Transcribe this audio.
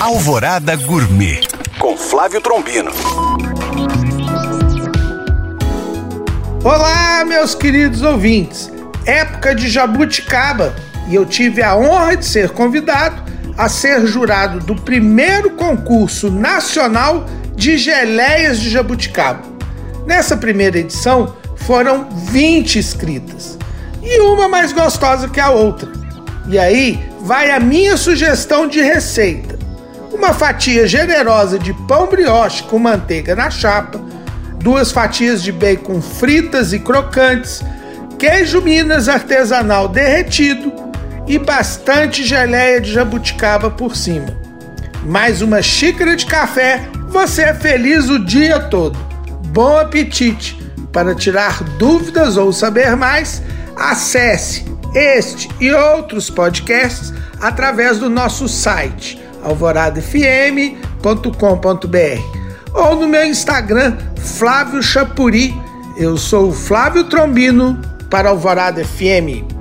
Alvorada Gourmet com Flávio Trombino. Olá, meus queridos ouvintes. Época de jabuticaba e eu tive a honra de ser convidado a ser jurado do primeiro concurso nacional de geleias de jabuticaba. Nessa primeira edição foram 20 inscritas e uma mais gostosa que a outra. E aí vai a minha sugestão de receita: uma fatia generosa de pão brioche com manteiga na chapa, duas fatias de bacon fritas e crocantes, queijo Minas artesanal derretido e bastante geleia de jabuticaba por cima. Mais uma xícara de café, você é feliz o dia todo. Bom apetite! Para tirar dúvidas ou saber mais, acesse este e outros podcasts através do nosso site alvoradafm.com.br ou no meu Instagram Flávio Chapuri. Eu sou Flávio Trombino para Alvorada FM.